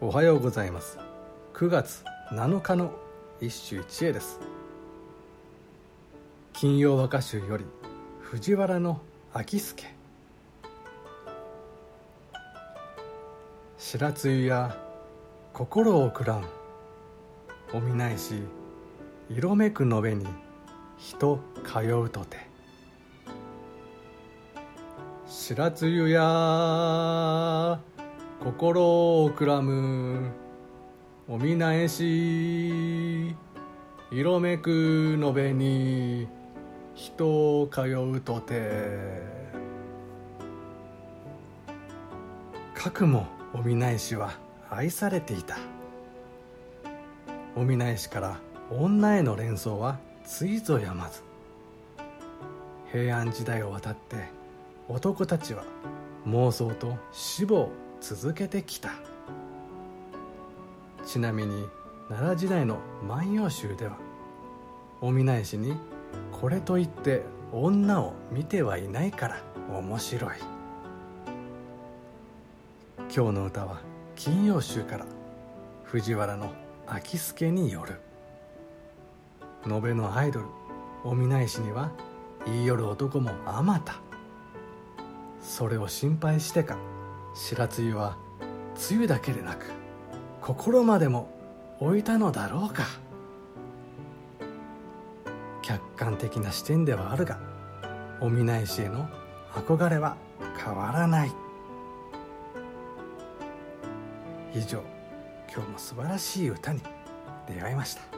おはようございます。9月7日の一首一会です。金曜和歌集より藤原の秋助。白露や心をくらん。お見ないし色めくのべに人通うとて。白露や心をくらむお見ないし色めくのべに人を通うとて。かくもお見ないしは愛されていた。お見ないしから女への連想はついぞやまず。平安時代を渡って男たちは妄想と死を続けてきた。ちなみに奈良時代の「万葉集」ではお見ないしにこれといって女を見てはいないから面白い。今日の歌は「金曜集」から藤原の秋助による。延べのアイドルお見ないしには言いよる男もあまた。それを心配してか白露は梅雨だけでなく心までも置いたのだろうか。客観的な視点ではあるがお見ないしへの憧れは変わらない。以上今日も素晴らしい歌に出会いました。